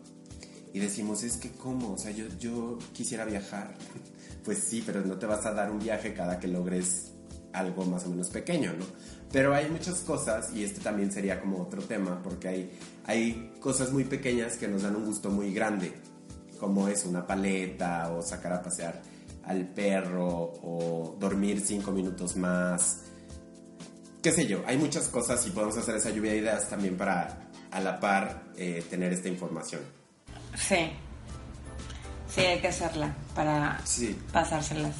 Y decimos, es que cómo, o sea, yo, yo quisiera viajar. Pues sí, pero no te vas a dar un viaje cada que logres algo más o menos pequeño, ¿no? Pero hay muchas cosas, y este también sería como otro tema, porque hay, hay cosas muy pequeñas que nos dan un gusto muy grande, como es una paleta o sacar a pasear al perro o dormir cinco minutos más. Qué sé yo, hay muchas cosas y podemos hacer esa lluvia de ideas también para a la par eh, tener esta información. Sí, sí, hay que hacerla para pasárselas.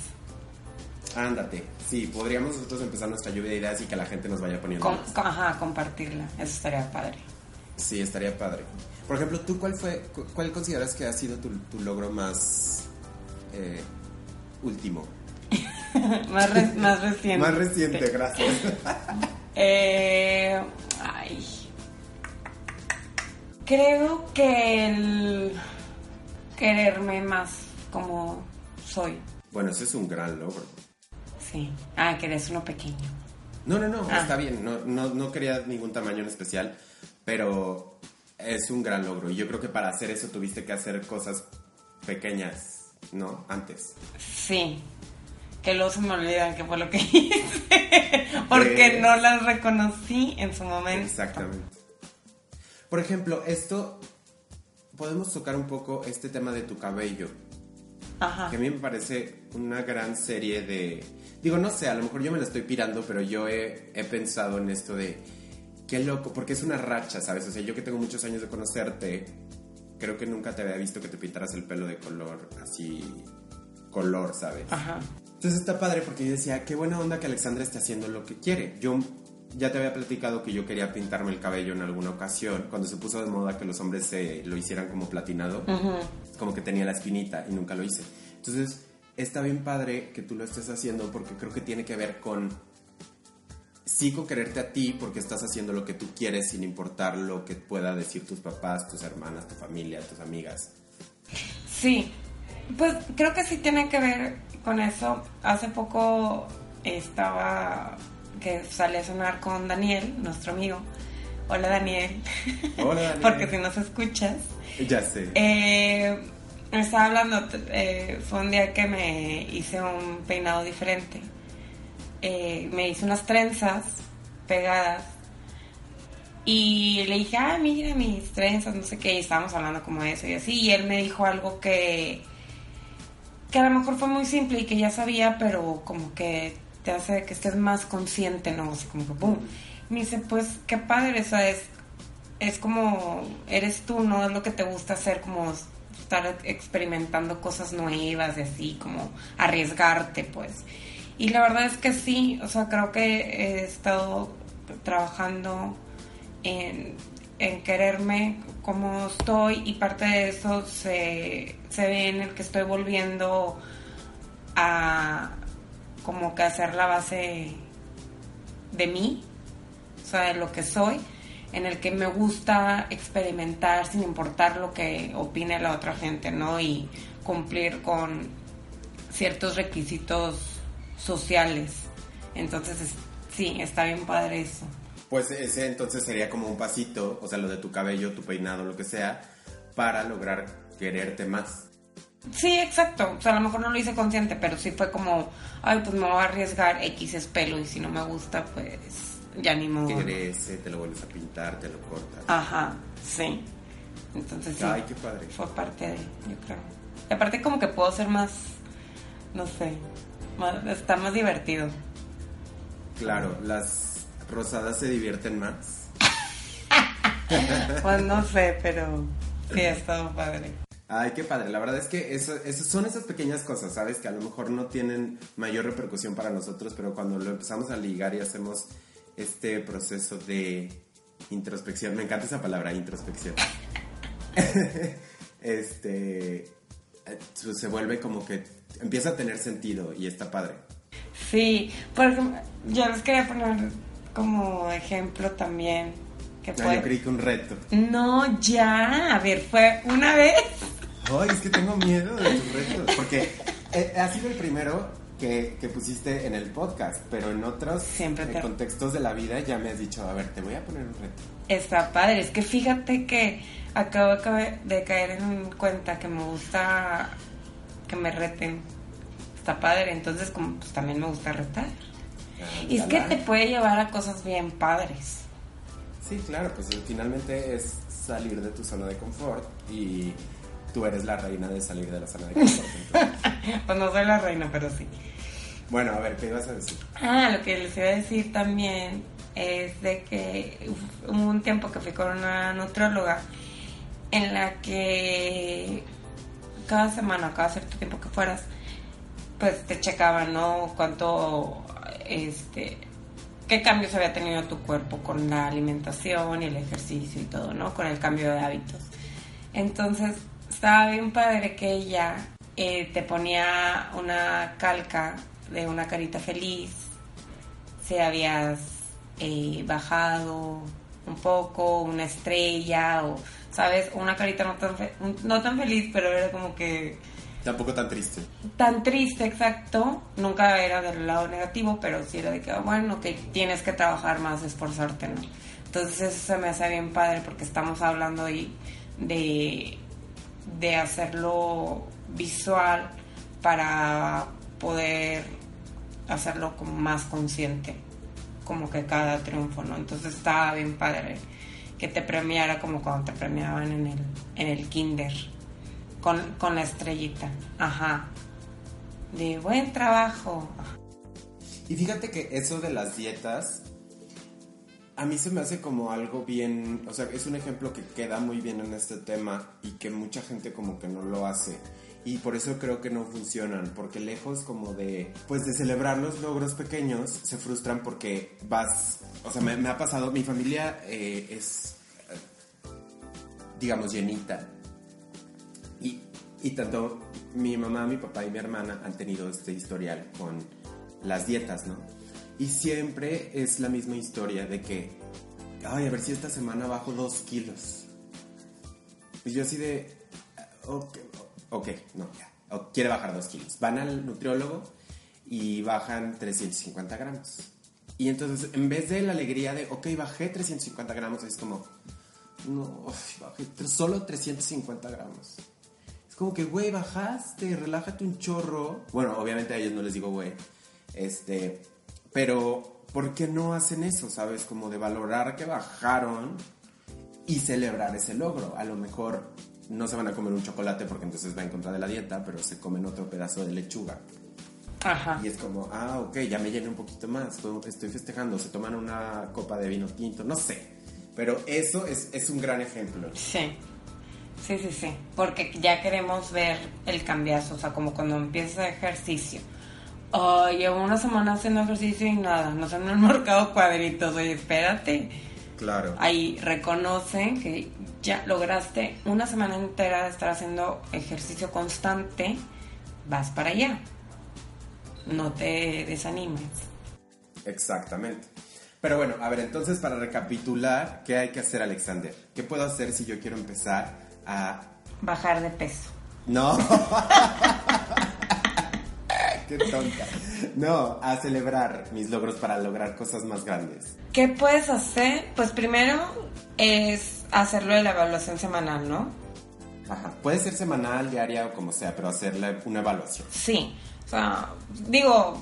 Ándate, sí, podríamos nosotros empezar nuestra lluvia de ideas y que la gente nos vaya poniendo. ajá, compartirla, eso estaría padre. Sí, estaría padre. Por ejemplo, ¿tú cuál fue, cuál consideras que ha sido tu, logro más eh, último? más, más reciente. más reciente, gracias. eh, ay. Creo que el quererme más como soy. Bueno, ese es un gran logro. Sí. Ah, que eres uno pequeño. No, no, no, ah. está bien. No, no, no quería ningún tamaño en especial, pero es un gran logro. Y yo creo que para hacer eso tuviste que hacer cosas pequeñas, ¿no? Antes. Sí. Que luego se me olvidan que fue lo que hice. Porque no las reconocí en su momento. Exactamente. Por ejemplo, esto. Podemos tocar un poco este tema de tu cabello. Ajá. Que a mí me parece una gran serie de Digo, no sé, a lo mejor yo me la estoy pirando, pero yo he, pensado en esto de qué loco, porque es una racha, ¿sabes? O sea, yo que tengo muchos años de conocerte, creo que nunca te había visto que te pintaras el pelo de color así, color, ¿sabes? Ajá. Entonces está padre porque yo decía, qué buena onda que Alexandra esté haciendo lo que quiere. Yo ya te había platicado que yo quería pintarme el cabello en alguna ocasión, cuando se puso de moda que los hombres se lo hicieran como platinado, como que tenía la espinita y nunca lo hice. Entonces está bien padre que tú lo estés haciendo porque creo que tiene que ver con sí con quererte a ti porque estás haciendo lo que tú quieres sin importar lo que pueda decir tus papás, tus hermanas, tu familia, tus amigas. Sí, pues creo que sí tiene que ver con eso. Hace poco estaba que salí a sonar con Daniel, nuestro amigo. Hola Daniel. Hola Daniel. porque si nos escuchas. Ya sé. Eh, estaba hablando, eh, fue un día que me hice un peinado diferente. Eh, me hice unas trenzas pegadas y le dije, ah, mira mis trenzas, no sé qué, y estábamos hablando como eso y así, y él me dijo algo que, que a lo mejor fue muy simple y que ya sabía, pero como que te hace que estés más consciente, ¿no? Así como que, boom. Me dice, pues qué padre, eso es, es como, eres tú, ¿no? Es lo que te gusta hacer, como estar experimentando cosas nuevas y así, como arriesgarte, pues. Y la verdad es que sí, o sea, creo que he estado trabajando en, en quererme como estoy y parte de eso se, se ve en el que estoy volviendo a como que hacer la base de mí, o sea, de lo que soy, en el que me gusta experimentar sin importar lo que opine la otra gente, ¿no? Y cumplir con ciertos requisitos sociales. Entonces, es- sí, está bien padre eso. Pues ese entonces sería como un pasito, o sea, lo de tu cabello, tu peinado, lo que sea, para lograr quererte más. Sí, exacto. O sea, a lo mejor no lo hice consciente, pero sí fue como, ay, pues me voy a arriesgar, X es pelo y si no me gusta, pues ya ni modo. Crece, te lo vuelves a pintar, te lo cortas. Ajá, sí. Entonces sí. Ay, qué padre. Fue parte de, yo creo. Y aparte como que puedo ser más, no sé, más, está más divertido. Claro, las rosadas se divierten más. Pues no sé, pero sí, ha estado padre. Ay, qué padre. La verdad es que eso, eso son esas pequeñas cosas, ¿sabes? Que a lo mejor no tienen mayor repercusión para nosotros, pero cuando lo empezamos a ligar y hacemos este proceso de introspección, me encanta esa palabra, introspección. este, eh, se vuelve como que empieza a tener sentido y está padre. Sí, por ejemplo, yo les quería poner como ejemplo también que Ah, fue... yo creí que un reto. No, ya, a ver, fue una vez. Ay, es que tengo miedo de tus retos. Porque eh, ha sido el primero que, que pusiste en el podcast, pero en otros Siempre eh, te- contextos de la vida ya me has dicho, a ver, te voy a poner un reto. Está padre, es que fíjate que acabo de caer- en cuenta que me gusta que me reten. Está padre, entonces como pues también me gusta retar. Y es que te puede llevar a cosas bien padres. Sí, claro, pues eh, finalmente es salir de tu zona de confort y tú eres la reina de salir de la zona de confort. Pues no soy la reina, pero sí. bueno, a ver, ¿qué ibas a decir? Ah, lo que les iba a decir también es de que uf, hubo un tiempo que fui con una nutrióloga en la que cada semana, cada cierto tiempo que fueras, pues te checaban, ¿no? Cuánto, este, qué cambios había tenido tu cuerpo con la alimentación y el ejercicio y todo, ¿no? Con el cambio de hábitos. Entonces, estaba bien padre que ella eh, te ponía una calca de una carita feliz, si habías eh, bajado un poco, una estrella o, ¿sabes? Una carita no tan, fe- no tan feliz, pero era como que Tampoco tan triste. tan triste, exacto. Nunca era del lado negativo, pero sí era de que, bueno, que tienes que trabajar más, esforzarte, ¿no? Entonces eso se me hace bien padre porque estamos hablando ahí de, de hacerlo visual para poder hacerlo como más consciente, como que cada triunfo, ¿no? Entonces estaba bien padre que te premiara como cuando te premiaban en el, en el kinder con, con la estrellita. Ajá. De buen trabajo. Y fíjate que eso de las dietas, a mí se me hace como algo bien, o sea, es un ejemplo que queda muy bien en este tema y que mucha gente como que no lo hace. Y por eso creo que no funcionan, porque lejos como de, pues de celebrar los logros pequeños, se frustran porque vas, o sea, me, ha pasado, mi familia eh, es, eh, digamos, llenita. Y, y tanto mi mamá, mi papá y mi hermana han tenido este historial con las dietas, ¿no? Y siempre es la misma historia de que, ay, a ver si esta semana bajo dos kilos. Y yo así de, ok, ok, no, ya, o- quiere bajar dos kilos. Van al nutriólogo y bajan 350 gramos. Y entonces, en vez de la alegría de, ok, bajé 350 gramos, es como, no, bajé solo 350 gramos. Es como que, güey, bajaste, relájate un chorro. Bueno, obviamente a ellos no les digo, güey. Este, pero, ¿por qué no hacen eso? ¿Sabes? Como de valorar que bajaron y celebrar ese logro. A lo mejor no se van a comer un chocolate porque entonces va en contra de la dieta, pero se comen otro pedazo de lechuga. Ajá. Y es como, ah, ok, ya me llené un poquito más, estoy- festejando, se toman una copa de vino tinto, no sé. Pero eso es, es un gran ejemplo. Sí. Sí, sí, sí. Porque ya queremos ver el cambiazo. O sea, como cuando empiezas ejercicio Ay, llevo una semana haciendo ejercicio y nada, no se me han marcado cuadritos. Oye, espérate. Claro. Ahí reconoce que ya lograste una semana entera de estar haciendo ejercicio constante, vas para allá. No te desanimes. Exactamente. Pero bueno, a ver, entonces para recapitular, ¿qué hay que hacer, Alexander? ¿Qué puedo hacer si yo quiero empezar a... Bajar de peso. No. Qué tonta. No, a celebrar mis logros para lograr cosas más grandes. ¿Qué puedes hacer? Pues primero es hacerlo de la evaluación semanal, ¿no? Ajá. Puede ser semanal, diaria o como sea, pero hacerle una evaluación. Sí. O sea, digo,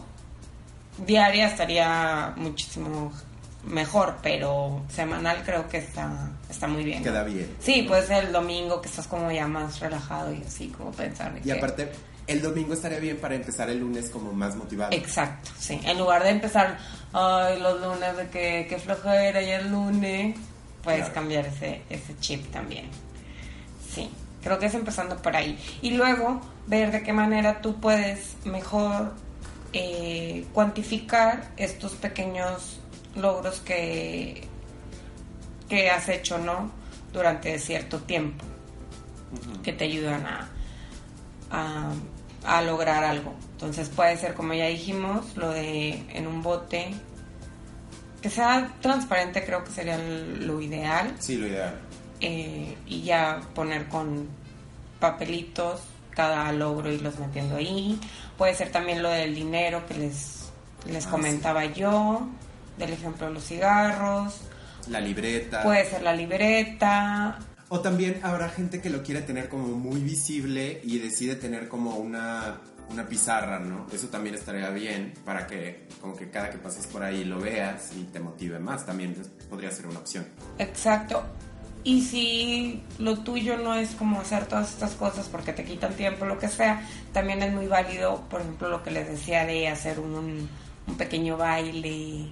diaria estaría muchísimo mejor, pero semanal creo que está, está muy bien. ¿no? Queda bien. Sí, puede ser el domingo que estás como ya más relajado y así como pensar. Y que- aparte, el domingo estaría bien para empezar el lunes como más motivado. Exacto, sí. En lugar de empezar, ay, los lunes de que, que flojera y el lunes, puedes Claro. cambiar ese, ese chip también. Sí, creo que es empezando por ahí. Y luego ver de qué manera tú puedes mejor eh, cuantificar estos pequeños logros que, que has hecho, ¿no? Durante cierto tiempo, que te ayudan a, a, a lograr algo. Entonces puede ser, como ya dijimos, lo de en un bote, que sea transparente creo que sería lo ideal, Sí, lo ideal. eh, y ya poner con papelitos cada logro y los metiendo ahí. Puede ser también lo del dinero que les, les Ah, comentaba yo, del ejemplo de los cigarros. La libreta. Puede ser la libreta. O también habrá gente que lo quiere tener como muy visible y decide tener como una, una pizarra, ¿no? Eso también estaría bien para que como que cada que pases por ahí lo veas y te motive más. También podría ser una opción. Exacto. Y si lo tuyo no es como hacer todas estas cosas porque te quitan tiempo, lo que sea, también es muy válido, por ejemplo, lo que les decía de hacer un, un pequeño baile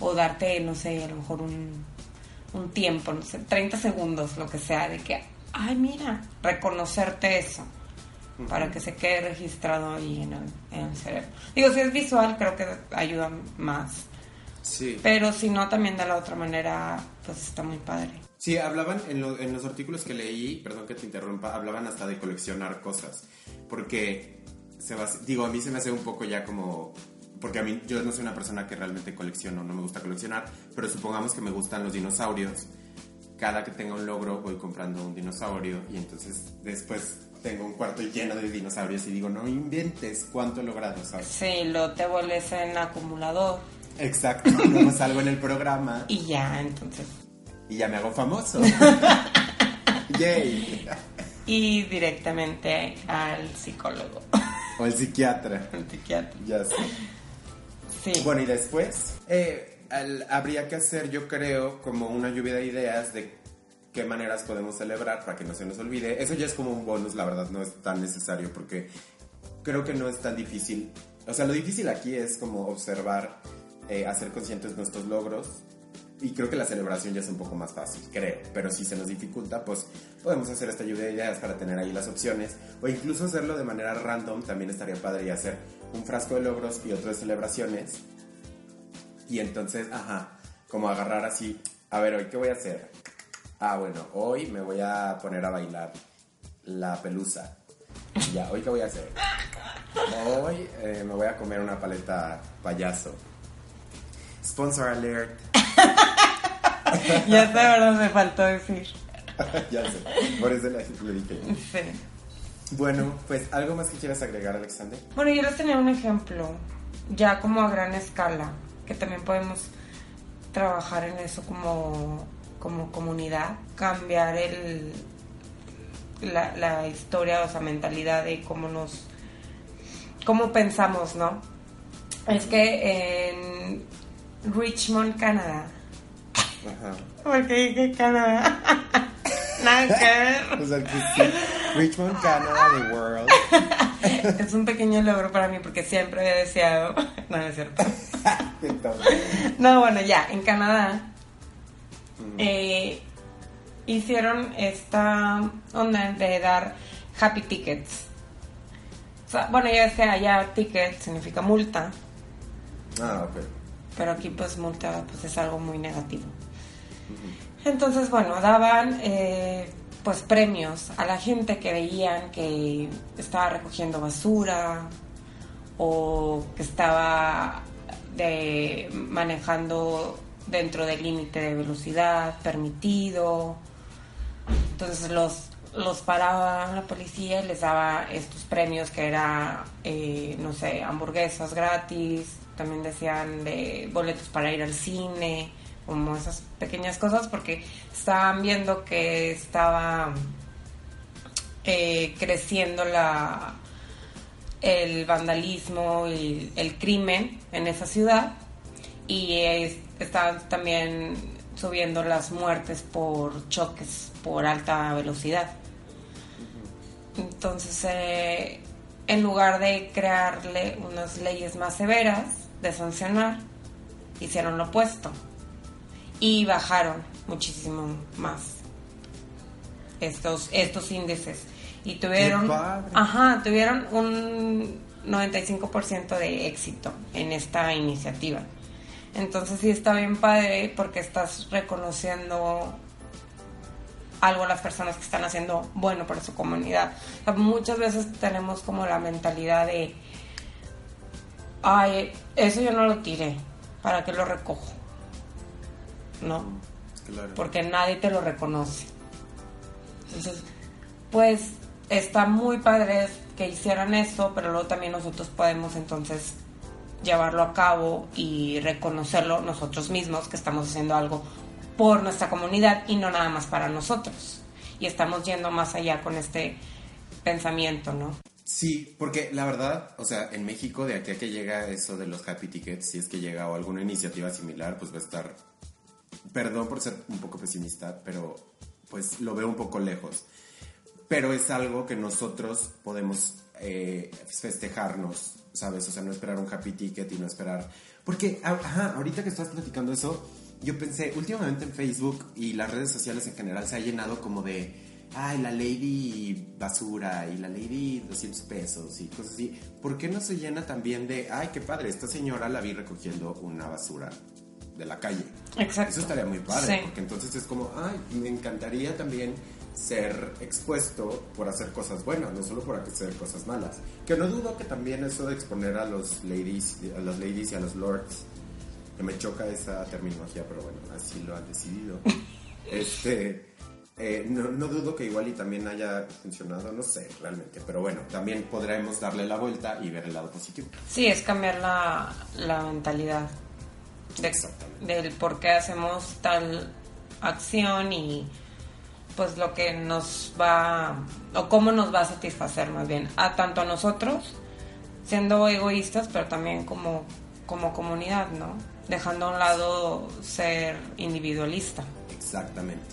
o darte, no sé, a lo mejor un, un tiempo, no sé, 30 segundos, lo que sea, de que, ay, mira, reconocerte eso para que se quede registrado ahí en el, en el cerebro. Digo, si es visual, creo que ayuda más, Sí. pero si no, también de la otra manera, pues está muy padre. Sí, hablaban en, lo- en los artículos que leí, perdón que te interrumpa, hablaban hasta de coleccionar cosas. Porque, se va, digo, a mí se me hace un poco ya como... Porque a mí, yo no soy una persona que realmente colecciono, no me gusta coleccionar, pero supongamos que me gustan los dinosaurios. Cada que tenga un logro voy comprando un dinosaurio y entonces después tengo un cuarto lleno de dinosaurios y digo, no inventes cuánto he logrado, ¿sabes? Sí, lo te vuelves en acumulador Exacto, luego salgo en el programa y ya, entonces. y ya me hago famoso. Yay. Y directamente al psicólogo, O el psiquiatra. al psiquiatra. Ya sé. Bueno, y después eh, habría que hacer, yo creo, como una lluvia de ideas de qué maneras podemos celebrar para que no se nos olvide. Eso ya es como un bonus, la verdad, no es tan necesario porque creo que no es tan difícil. O sea, lo difícil aquí es como observar, eh, hacer conscientes nuestros logros. Y creo que la celebración ya es un poco más fácil, creo. Pero si se nos dificulta, pues podemos hacer esta lluvia de ideas para tener ahí las opciones. O incluso hacerlo de manera random, también estaría padre y hacer un frasco de logros y otro de celebraciones. Y entonces, ajá, como agarrar así, a ver, hoy qué voy a hacer. Ah, bueno, hoy me voy a poner a bailar la pelusa. Ya, hoy qué voy a hacer. Hoy eh, me voy a comer una paleta payaso. Sponsor alert. Ya sé, verdad, me faltó decir. ya sé, por eso le, le dije. Sí. Bueno, pues algo más que quieras agregar, Alexander. Bueno, yo les tenía un ejemplo, ya como a gran escala, que también podemos trabajar en eso como, como comunidad, cambiar el, la, la historia, o sea, mentalidad de cómo nos, cómo pensamos, ¿no? Es que en Richmond, Canadá, Ajá. porque dije Canadá, nada que ver. O sea, que sí. Richmond, Canada, The World. Es un pequeño logro para mí porque siempre había deseado, no, no es cierto. No, bueno, ya, en Canadá eh, hicieron esta onda de dar happy tickets. O sea, bueno, ya que allá ticket significa multa, Ah, ok. Pero aquí pues multa pues es algo muy negativo. Entonces, bueno, daban eh, pues premios a la gente que veían que estaba recogiendo basura o que estaba de, manejando dentro del límite de velocidad permitido. Entonces los, los paraba la policía y les daba estos premios que era, eh, no sé, hamburguesas gratis, también decían de boletos para ir al cine, como esas pequeñas cosas, porque estaban viendo que estaba eh, creciendo la el vandalismo y el crimen en esa ciudad y estaban también subiendo las muertes por choques por alta velocidad. Entonces, eh, en lugar de crearle unas leyes más severas de sancionar, hicieron lo opuesto. Y bajaron muchísimo más estos estos índices. Y tuvieron ajá tuvieron un 95% de éxito en esta iniciativa. Entonces sí está bien padre porque estás reconociendo algo a las personas que están haciendo bueno por su comunidad. O sea, muchas veces tenemos como la mentalidad de, ay, eso yo no lo tiré, ¿para qué lo recojo? ¿No? Claro. Porque nadie te lo reconoce. Entonces, pues está muy padre que hicieran eso, pero luego también nosotros podemos entonces llevarlo a cabo y reconocerlo nosotros mismos que estamos haciendo algo por nuestra comunidad y no nada más para nosotros. Y estamos yendo más allá con este pensamiento, ¿no? Sí, porque la verdad, o sea, en México, de aquí a que llega eso de los happy tickets, si es que llega o alguna iniciativa similar, pues va a estar, perdón por ser un poco pesimista, pero pues lo veo un poco lejos. Pero es algo que nosotros podemos eh, festejarnos, ¿sabes? O sea, no esperar un happy ticket y no esperar... Porque, ah, ajá, ahorita que estás platicando eso, yo pensé, últimamente en Facebook y las redes sociales en general se ha llenado como de, ay, la lady basura y la lady 200 pesos y cosas así. ¿Por qué no se llena también de, ay, qué padre, esta señora la vi recogiendo una basura de la calle? Exacto. Eso estaría muy padre, Sí. porque entonces es como, ay, me encantaría también ser expuesto por hacer cosas buenas, no solo por hacer cosas malas. Que no dudo que también eso de exponer a los ladies, a las ladies y a los lords, que me choca esa terminología, pero bueno, así lo han decidido. este, eh, no, no dudo que igual y también haya funcionado, no sé realmente, pero bueno, también podremos darle la vuelta y ver el lado positivo. Sí, es cambiar la, la mentalidad de- del por qué hacemos tal acción y pues lo que nos va o cómo nos va a satisfacer más bien a tanto a nosotros siendo egoístas pero también como como comunidad no dejando a un lado ser individualista Exactamente.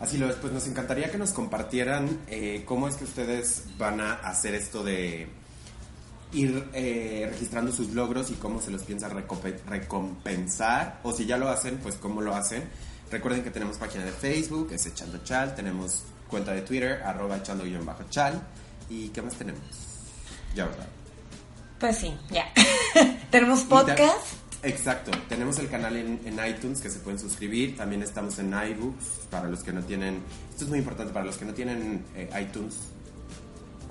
Así lo es, pues nos encantaría que nos compartieran eh, cómo es que ustedes van a hacer esto de ir eh, registrando sus logros y cómo se los piensa recompe- recompensar, o si ya lo hacen, pues cómo lo hacen. Recuerden que tenemos página de Facebook, es Echando Chal, tenemos cuenta de Twitter, arroba echando-chal, y ¿qué más tenemos? Ya, ¿verdad? pues sí ya tenemos podcast Exacto, tenemos el canal en, en iTunes que se pueden suscribir, también estamos en iBooks para los que no tienen, esto es muy importante para los que no tienen eh, iTunes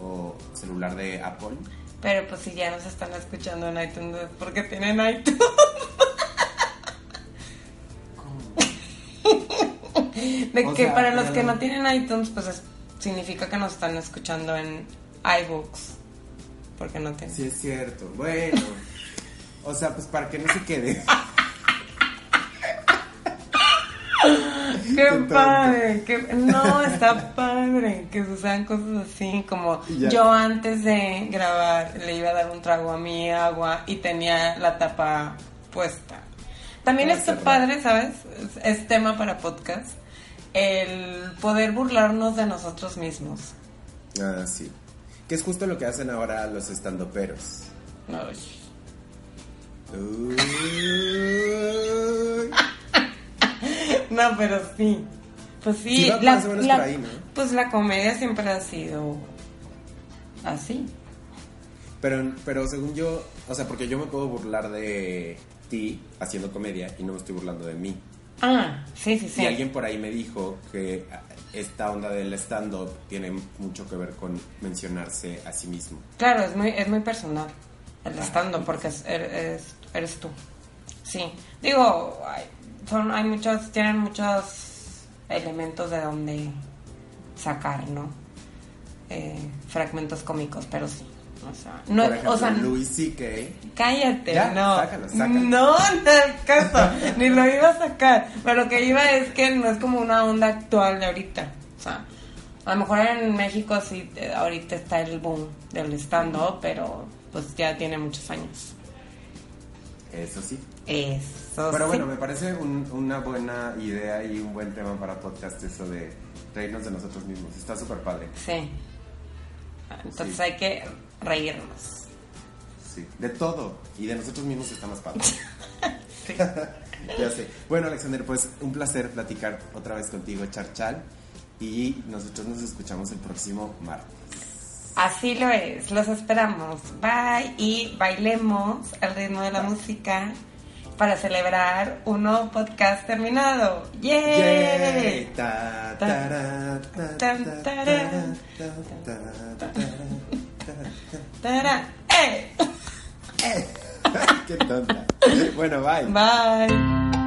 o celular de Apple. pero pues si ya nos están escuchando en iTunes es porque tienen iTunes De O que sea, para los que no tienen iTunes, pues es- significa que nos están escuchando en iBooks. Porque no tienen. Sí, es cierto, bueno, o sea, pues para que no se quede. ¡Qué padre! qué- No, está padre que sucedan cosas así. Como Ya. yo antes de grabar le iba a dar un trago a mi agua y tenía la tapa puesta. También Para está padre, ¿sabes? Es, es tema para podcast. El poder burlarnos de nosotros mismos. Ah, sí. Que es justo lo que hacen ahora los estandoperos. Ay. No, pero sí. Pues sí, ahí, ¿no? pues la comedia siempre ha sido así. Pero, pero según yo, o sea, porque yo me puedo burlar de ti haciendo comedia y no me estoy burlando de mí. Ah, sí, sí, sí. Y alguien por ahí me dijo que esta onda del stand-up tiene mucho que ver con mencionarse a sí mismo. Claro, es muy, es muy personal el estando porque es- eres, eres tú. Sí, digo, hay, son, hay muchos, tienen muchos elementos de donde sacar, ¿no? Eh, fragmentos cómicos, pero sí. O sea, no, ejemplo, o sea, Louis C.K. cállate, Ya, no. sácalo, sácalo. No, no caso, ni lo iba a sacar. Pero lo que iba es que no es como una onda actual de ahorita. O sea, a lo mejor en México sí, eh, ahorita está el boom del stand-up, pero pues ya tiene muchos años. Eso sí. Eso Pero sí. bueno, me parece un- una buena idea y un buen tema para podcast eso de reírnos de nosotros mismos. Está súper padre. Sí. Entonces Sí. hay que reírnos. Sí. De todo. Y de nosotros mismos está más padre. Ya sé. Bueno, Alexander, pues un placer platicar otra vez contigo, Charchal. Y nosotros nos escuchamos el próximo martes. Así lo es, los esperamos. Bye y bailemos al ritmo de la música para celebrar un nuevo podcast terminado. ¡Yay! Qué tonta. Bueno, bye. Bye.